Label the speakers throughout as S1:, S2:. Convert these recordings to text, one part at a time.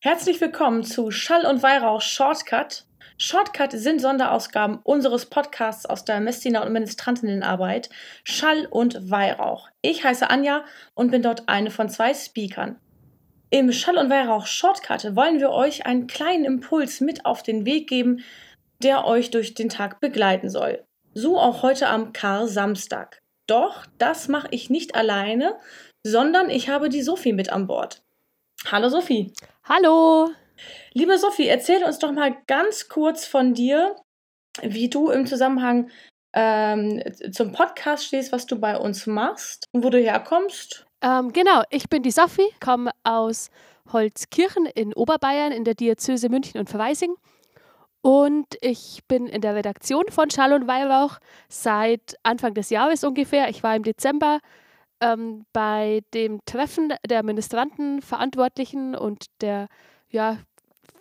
S1: Herzlich willkommen zu Schall und Weihrauch Shortcut. Shortcut sind Sonderausgaben unseres Podcasts aus der Messdiener und Ministrantinnenarbeit Schall und Weihrauch. Ich heiße Anja und bin dort eine von zwei Speakern. Im Schall und Weihrauch Shortcut wollen wir euch einen kleinen Impuls mit auf den Weg geben, der euch durch den Tag begleiten soll. So auch heute am Kar-Samstag. Doch das mache ich nicht alleine, sondern ich habe die Sophie mit an Bord. Hallo Sophie.
S2: Hallo.
S1: Liebe Sophie, erzähl uns doch mal ganz kurz von dir, wie du im Zusammenhang ähm, zum Podcast stehst, was du bei uns machst und wo du herkommst.
S2: Ähm, genau, ich bin die Sophie, komme aus Holzkirchen in Oberbayern in der Diözese München und Verweising. Und ich bin in der Redaktion von Schall und Weihrauch seit Anfang des Jahres ungefähr. Ich war im Dezember ähm, bei dem Treffen der Ministranten, Verantwortlichen und der ja,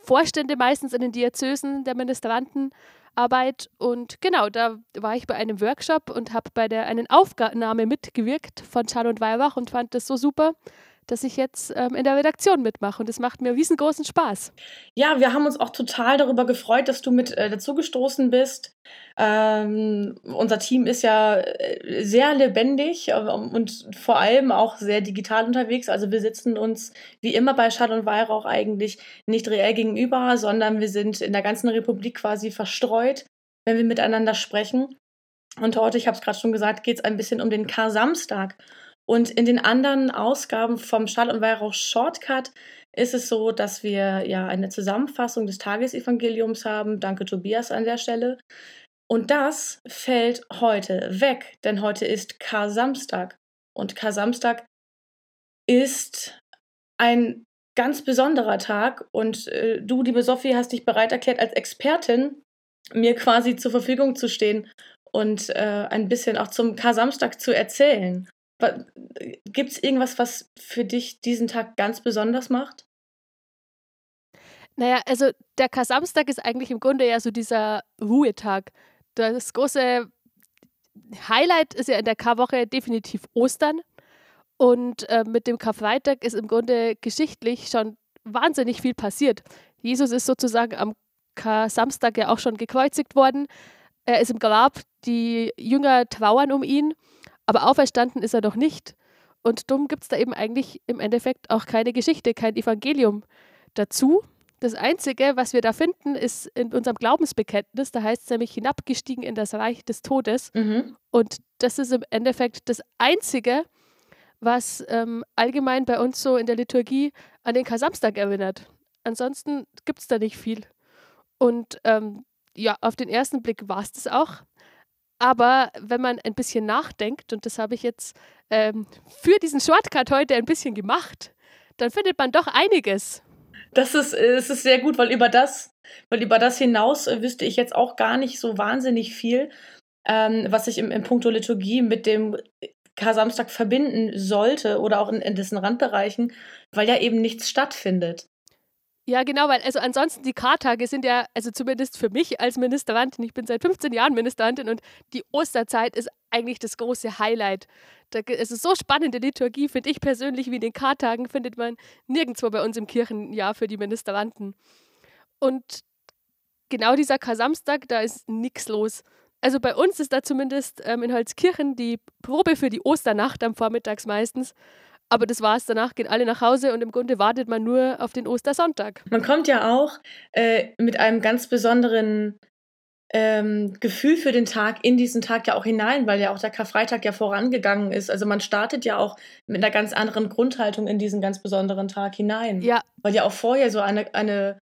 S2: Vorstände meistens in den Diözesen der Ministrantenarbeit. Und genau, da war ich bei einem Workshop und habe bei der einen Aufnahme mitgewirkt von und Weihrauch und fand das so super, dass ich jetzt ähm, in der Redaktion mitmache und es macht mir riesengroßen Spaß.
S1: Ja, wir haben uns auch total darüber gefreut, dass du mit äh, dazugestoßen bist. Ähm, unser Team ist ja äh, sehr lebendig äh, und vor allem auch sehr digital unterwegs. Also wir sitzen uns wie immer bei Schall und Weihrauch eigentlich nicht reell gegenüber, sondern wir sind in der ganzen Republik quasi verstreut, wenn wir miteinander sprechen. Und heute, ich habe es gerade schon gesagt, geht es ein bisschen um den Kar-Samstag. Und in den anderen Ausgaben vom Schall und Weihrauch Shortcut ist es so, dass wir ja eine Zusammenfassung des Tagesevangeliums haben. Danke Tobias an der Stelle. Und das fällt heute weg, denn heute ist Kar-Samstag. Und Kar-Samstag ist ein ganz besonderer Tag. Und äh, du, liebe Sophie, hast dich bereit erklärt, als Expertin mir quasi zur Verfügung zu stehen und äh, ein bisschen auch zum Kar-Samstag zu erzählen. Gibt es irgendwas, was für dich diesen Tag ganz besonders macht?
S2: Naja, also der Kasamstag ist eigentlich im Grunde ja so dieser Ruhetag. Das große Highlight ist ja in der Karwoche definitiv Ostern. Und äh, mit dem Karfreitag ist im Grunde geschichtlich schon wahnsinnig viel passiert. Jesus ist sozusagen am Samstag ja auch schon gekreuzigt worden. Er ist im Grab, die Jünger trauern um ihn aber auferstanden ist er doch nicht. Und dumm gibt es da eben eigentlich im Endeffekt auch keine Geschichte, kein Evangelium dazu. Das Einzige, was wir da finden, ist in unserem Glaubensbekenntnis. Da heißt es nämlich hinabgestiegen in das Reich des Todes. Mhm. Und das ist im Endeffekt das Einzige, was ähm, allgemein bei uns so in der Liturgie an den Kasamstag erinnert. Ansonsten gibt es da nicht viel. Und ähm, ja, auf den ersten Blick war es das auch. Aber wenn man ein bisschen nachdenkt, und das habe ich jetzt ähm, für diesen Shortcut heute ein bisschen gemacht, dann findet man doch einiges.
S1: Das ist, das ist sehr gut, weil über das, weil über das hinaus äh, wüsste ich jetzt auch gar nicht so wahnsinnig viel, ähm, was ich im, im Punkto Liturgie mit dem Kar-Samstag verbinden sollte oder auch in, in dessen Randbereichen, weil ja eben nichts stattfindet.
S2: Ja, genau, weil also ansonsten die Kartage sind ja, also zumindest für mich als Ministerantin, ich bin seit 15 Jahren Ministerantin und die Osterzeit ist eigentlich das große Highlight. Da, es ist so spannende Liturgie, finde ich persönlich, wie in den Kartagen findet man nirgendwo bei uns im Kirchenjahr für die Ministeranten. Und genau dieser Kasamstag, da ist nichts los. Also bei uns ist da zumindest ähm, in Holzkirchen die Probe für die Osternacht am Vormittags meistens. Aber das war's. Danach gehen alle nach Hause und im Grunde wartet man nur auf den Ostersonntag.
S1: Man kommt ja auch äh, mit einem ganz besonderen ähm, Gefühl für den Tag in diesen Tag ja auch hinein, weil ja auch der Karfreitag ja vorangegangen ist. Also man startet ja auch mit einer ganz anderen Grundhaltung in diesen ganz besonderen Tag hinein.
S2: Ja.
S1: Weil ja auch vorher so eine, eine,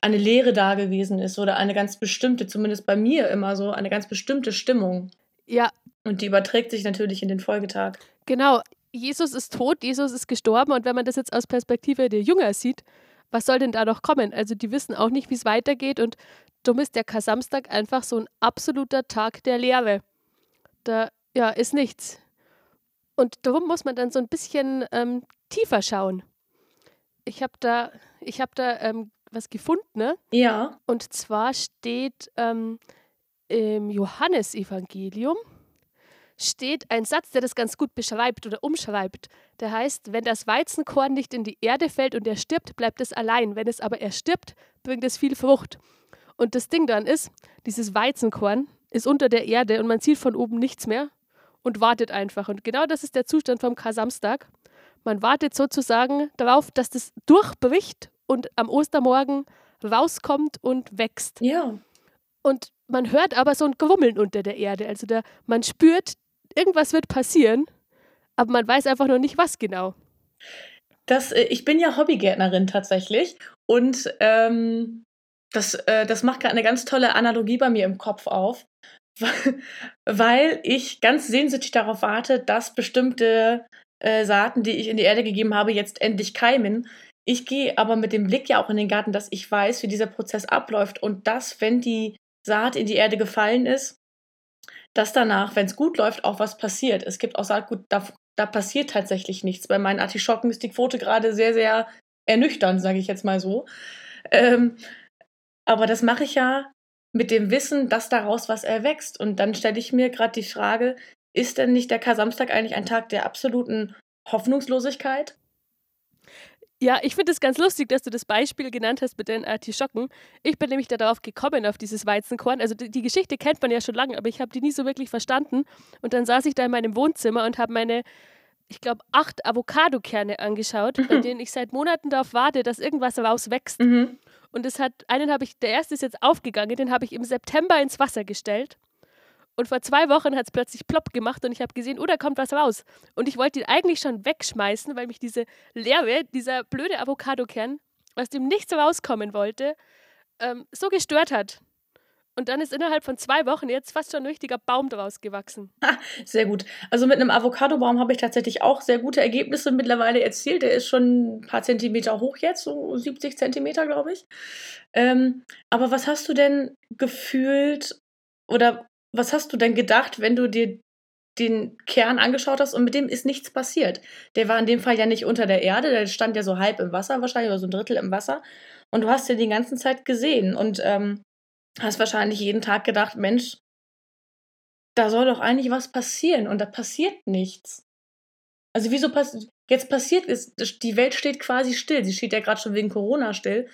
S1: eine Lehre da gewesen ist oder eine ganz bestimmte, zumindest bei mir immer so, eine ganz bestimmte Stimmung.
S2: Ja.
S1: Und die überträgt sich natürlich in den Folgetag.
S2: Genau. Jesus ist tot, Jesus ist gestorben und wenn man das jetzt aus Perspektive der Jünger sieht, was soll denn da noch kommen? Also die wissen auch nicht, wie es weitergeht und dumm ist der Kasamstag einfach so ein absoluter Tag der Lehre. Da ja, ist nichts. Und darum muss man dann so ein bisschen ähm, tiefer schauen. Ich habe da, ich hab da ähm, was gefunden. Ne?
S1: Ja.
S2: Und zwar steht ähm, im Johannesevangelium, steht ein Satz, der das ganz gut beschreibt oder umschreibt. Der heißt, wenn das Weizenkorn nicht in die Erde fällt und er stirbt, bleibt es allein. Wenn es aber erstirbt, bringt es viel Frucht. Und das Ding dann ist, dieses Weizenkorn ist unter der Erde und man sieht von oben nichts mehr und wartet einfach. Und genau das ist der Zustand vom Kar-Samstag. Man wartet sozusagen darauf, dass das durchbricht und am Ostermorgen rauskommt und wächst.
S1: Ja.
S2: Und man hört aber so ein Grummeln unter der Erde. Also da, man spürt, irgendwas wird passieren, aber man weiß einfach noch nicht, was genau.
S1: Das, äh, ich bin ja Hobbygärtnerin tatsächlich und ähm, das, äh, das macht gerade eine ganz tolle Analogie bei mir im Kopf auf, weil ich ganz sehnsüchtig darauf warte, dass bestimmte äh, Saaten, die ich in die Erde gegeben habe, jetzt endlich keimen. Ich gehe aber mit dem Blick ja auch in den Garten, dass ich weiß, wie dieser Prozess abläuft und dass, wenn die Saat in die Erde gefallen ist, dass danach, wenn es gut läuft, auch was passiert. Es gibt auch Saatgut, da, da passiert tatsächlich nichts. Bei meinen Artischocken ist die Quote gerade sehr, sehr ernüchternd, sage ich jetzt mal so. Ähm, aber das mache ich ja mit dem Wissen, dass daraus was erwächst. Und dann stelle ich mir gerade die Frage, ist denn nicht der Kar-Samstag eigentlich ein Tag der absoluten Hoffnungslosigkeit?
S2: Ja, ich finde es ganz lustig, dass du das Beispiel genannt hast mit den Artischocken. Ich bin nämlich darauf gekommen, auf dieses Weizenkorn. Also die, die Geschichte kennt man ja schon lange, aber ich habe die nie so wirklich verstanden. Und dann saß ich da in meinem Wohnzimmer und habe meine, ich glaube, acht Avocado-Kerne angeschaut, mhm. bei denen ich seit Monaten darauf warte, dass irgendwas rauswächst. Mhm. Und es hat, einen habe ich, der erste ist jetzt aufgegangen, den habe ich im September ins Wasser gestellt. Und vor zwei Wochen hat es plötzlich plopp gemacht und ich habe gesehen, oh, da kommt was raus. Und ich wollte ihn eigentlich schon wegschmeißen, weil mich diese Leere, dieser blöde Avocadokern, aus dem nichts rauskommen wollte, ähm, so gestört hat. Und dann ist innerhalb von zwei Wochen jetzt fast schon ein richtiger Baum daraus gewachsen.
S1: Ha, sehr gut. Also mit einem Avocadobaum habe ich tatsächlich auch sehr gute Ergebnisse mittlerweile erzielt. Der ist schon ein paar Zentimeter hoch jetzt, so 70 Zentimeter, glaube ich. Ähm, aber was hast du denn gefühlt oder was hast du denn gedacht, wenn du dir den Kern angeschaut hast und mit dem ist nichts passiert? Der war in dem Fall ja nicht unter der Erde, der stand ja so halb im Wasser wahrscheinlich oder so ein Drittel im Wasser. Und du hast den die ganze Zeit gesehen und ähm, hast wahrscheinlich jeden Tag gedacht, Mensch, da soll doch eigentlich was passieren und da passiert nichts. Also wieso passiert, jetzt passiert ist, die Welt steht quasi still. Sie steht ja gerade schon wegen Corona still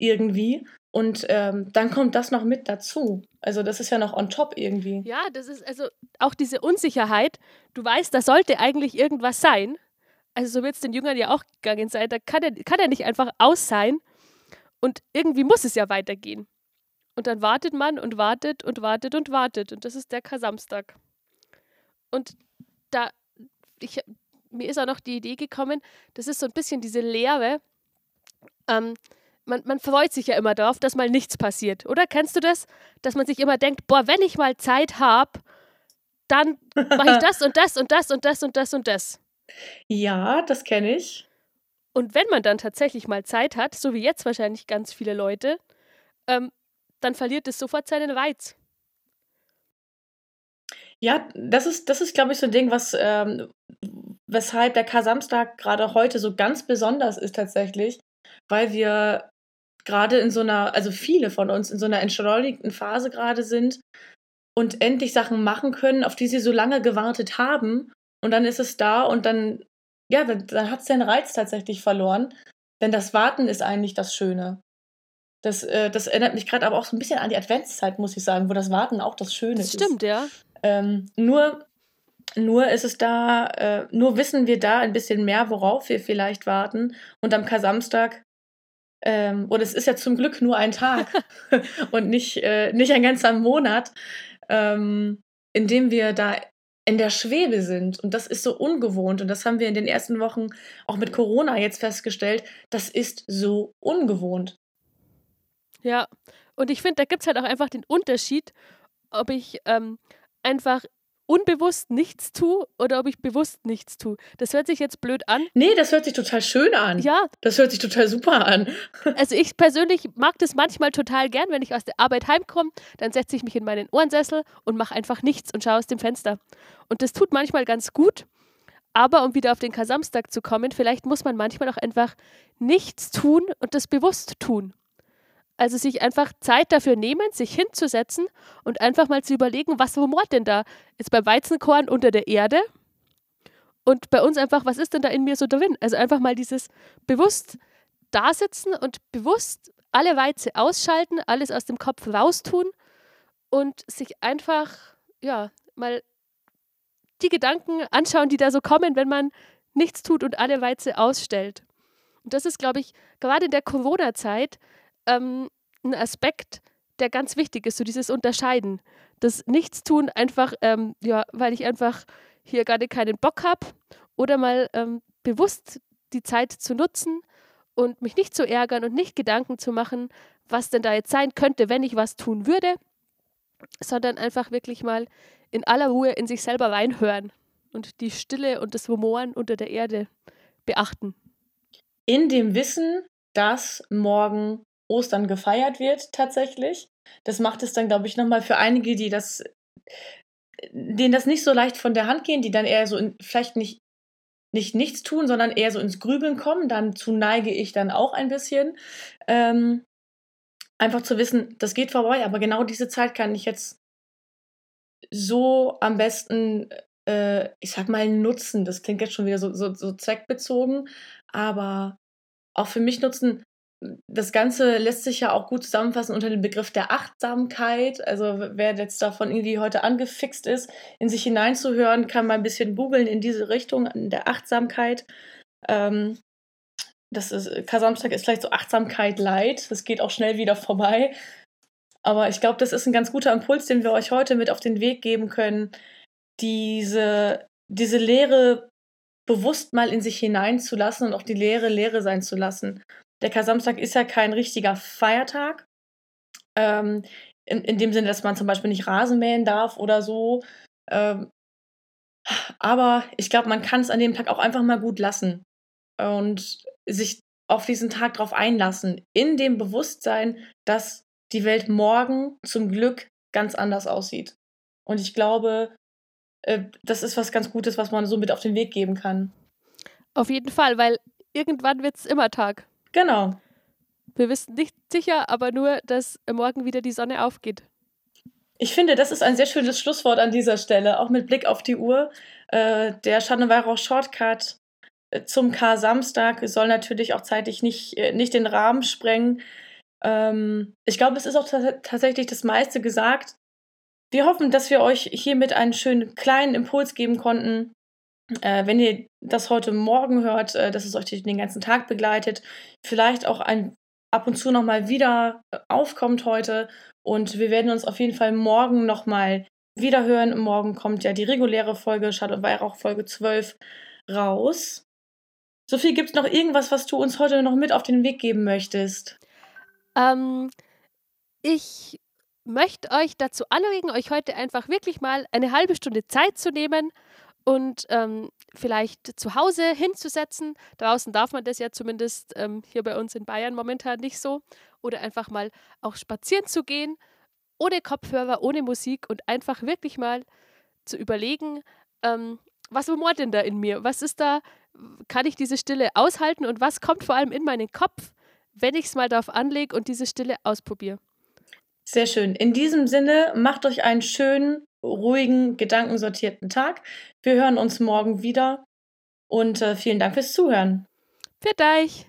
S1: irgendwie. Und ähm, dann kommt das noch mit dazu. Also das ist ja noch on top irgendwie.
S2: Ja, das ist also auch diese Unsicherheit. Du weißt, da sollte eigentlich irgendwas sein. Also so wird es den Jüngern ja auch gegangen sein. Da kann er, kann er nicht einfach aus sein. Und irgendwie muss es ja weitergehen. Und dann wartet man und wartet und wartet und wartet. Und das ist der Kasamstag. Und da, ich, mir ist auch noch die Idee gekommen, das ist so ein bisschen diese Leere. Ähm, man, man freut sich ja immer darauf, dass mal nichts passiert. Oder kennst du das? Dass man sich immer denkt, boah, wenn ich mal Zeit habe, dann mache ich das und das und das und das und das und das.
S1: Ja, das kenne ich.
S2: Und wenn man dann tatsächlich mal Zeit hat, so wie jetzt wahrscheinlich ganz viele Leute, ähm, dann verliert es sofort seinen Reiz.
S1: Ja, das ist, das ist, glaube ich, so ein Ding, was, ähm, weshalb der Kar-Samstag gerade heute so ganz besonders ist tatsächlich, weil wir gerade in so einer, also viele von uns in so einer entschleunigten Phase gerade sind und endlich Sachen machen können, auf die sie so lange gewartet haben. Und dann ist es da und dann, ja, dann, dann hat es den Reiz tatsächlich verloren. Denn das Warten ist eigentlich das Schöne. Das, äh, das erinnert mich gerade aber auch so ein bisschen an die Adventszeit, muss ich sagen, wo das Warten auch das Schöne das
S2: ist. Stimmt, ja.
S1: Ähm, nur, nur ist es da, äh, nur wissen wir da ein bisschen mehr, worauf wir vielleicht warten. Und am Kasamstag ähm, und es ist ja zum Glück nur ein Tag und nicht, äh, nicht ein ganzer Monat, ähm, in dem wir da in der Schwebe sind. Und das ist so ungewohnt. Und das haben wir in den ersten Wochen auch mit Corona jetzt festgestellt. Das ist so ungewohnt.
S2: Ja, und ich finde, da gibt es halt auch einfach den Unterschied, ob ich ähm, einfach unbewusst nichts tue oder ob ich bewusst nichts tue. Das hört sich jetzt blöd an.
S1: Nee, das hört sich total schön an.
S2: Ja.
S1: Das hört sich total super an.
S2: Also ich persönlich mag das manchmal total gern, wenn ich aus der Arbeit heimkomme, dann setze ich mich in meinen Ohrensessel und mache einfach nichts und schaue aus dem Fenster. Und das tut manchmal ganz gut. Aber um wieder auf den Kasamstag zu kommen, vielleicht muss man manchmal auch einfach nichts tun und das bewusst tun. Also sich einfach Zeit dafür nehmen, sich hinzusetzen und einfach mal zu überlegen, was rumort denn da? Ist beim Weizenkorn unter der Erde? Und bei uns einfach, was ist denn da in mir so drin? Also einfach mal dieses bewusst dasitzen und bewusst alle Weize ausschalten, alles aus dem Kopf raustun und sich einfach, ja, mal die Gedanken anschauen, die da so kommen, wenn man nichts tut und alle Weize ausstellt. Und das ist, glaube ich, gerade in der Corona-Zeit ähm, ein Aspekt, der ganz wichtig ist, so dieses Unterscheiden. Das Nichtstun einfach, ähm, ja, weil ich einfach hier gerade keinen Bock habe oder mal ähm, bewusst die Zeit zu nutzen und mich nicht zu ärgern und nicht Gedanken zu machen, was denn da jetzt sein könnte, wenn ich was tun würde, sondern einfach wirklich mal in aller Ruhe in sich selber reinhören und die Stille und das Rumoren unter der Erde beachten.
S1: In dem Wissen, dass morgen Ostern gefeiert wird tatsächlich. Das macht es dann, glaube ich, nochmal für einige, die das, denen das nicht so leicht von der Hand gehen, die dann eher so in, vielleicht nicht, nicht nichts tun, sondern eher so ins Grübeln kommen. Dann zu neige ich dann auch ein bisschen. Ähm, einfach zu wissen, das geht vorbei, aber genau diese Zeit kann ich jetzt so am besten, äh, ich sag mal, nutzen. Das klingt jetzt schon wieder so, so, so zweckbezogen, aber auch für mich nutzen. Das Ganze lässt sich ja auch gut zusammenfassen unter dem Begriff der Achtsamkeit. Also wer jetzt davon irgendwie heute angefixt ist, in sich hineinzuhören, kann mal ein bisschen googeln in diese Richtung, in der Achtsamkeit. Ähm, das ist, Kasamstag ist vielleicht so Achtsamkeit light. Das geht auch schnell wieder vorbei. Aber ich glaube, das ist ein ganz guter Impuls, den wir euch heute mit auf den Weg geben können, diese, diese Lehre bewusst mal in sich hineinzulassen und auch die Lehre Lehre sein zu lassen. Der Kasamstag ist ja kein richtiger Feiertag. Ähm, in, in dem Sinne, dass man zum Beispiel nicht Rasen mähen darf oder so. Ähm, aber ich glaube, man kann es an dem Tag auch einfach mal gut lassen und sich auf diesen Tag drauf einlassen, in dem Bewusstsein, dass die Welt morgen zum Glück ganz anders aussieht. Und ich glaube, äh, das ist was ganz Gutes, was man so mit auf den Weg geben kann.
S2: Auf jeden Fall, weil irgendwann wird es immer Tag.
S1: Genau.
S2: Wir wissen nicht sicher, aber nur, dass morgen wieder die Sonne aufgeht.
S1: Ich finde, das ist ein sehr schönes Schlusswort an dieser Stelle, auch mit Blick auf die Uhr. Äh, der Schanneweirauch Shortcut äh, zum K-Samstag soll natürlich auch zeitlich nicht, äh, nicht den Rahmen sprengen. Ähm, ich glaube, es ist auch tatsächlich das meiste gesagt. Wir hoffen, dass wir euch hiermit einen schönen kleinen Impuls geben konnten. Äh, wenn ihr das heute Morgen hört, äh, dass es euch den ganzen Tag begleitet, vielleicht auch ein, ab und zu nochmal wieder aufkommt heute. Und wir werden uns auf jeden Fall morgen nochmal wieder hören. Morgen kommt ja die reguläre Folge, Schad und Weihrauch Folge 12 raus. Sophie, gibt es noch irgendwas, was du uns heute noch mit auf den Weg geben möchtest?
S2: Ähm, ich möchte euch dazu anregen, euch heute einfach wirklich mal eine halbe Stunde Zeit zu nehmen und ähm, vielleicht zu Hause hinzusetzen. Draußen darf man das ja zumindest ähm, hier bei uns in Bayern momentan nicht so. Oder einfach mal auch spazieren zu gehen, ohne Kopfhörer, ohne Musik und einfach wirklich mal zu überlegen, ähm, was rumort denn da in mir? Was ist da? Kann ich diese Stille aushalten und was kommt vor allem in meinen Kopf, wenn ich es mal darauf anlege und diese Stille ausprobiere?
S1: Sehr schön. In diesem Sinne, macht euch einen schönen, ruhigen, gedankensortierten Tag. Wir hören uns morgen wieder und äh, vielen Dank fürs Zuhören.
S2: Für dich.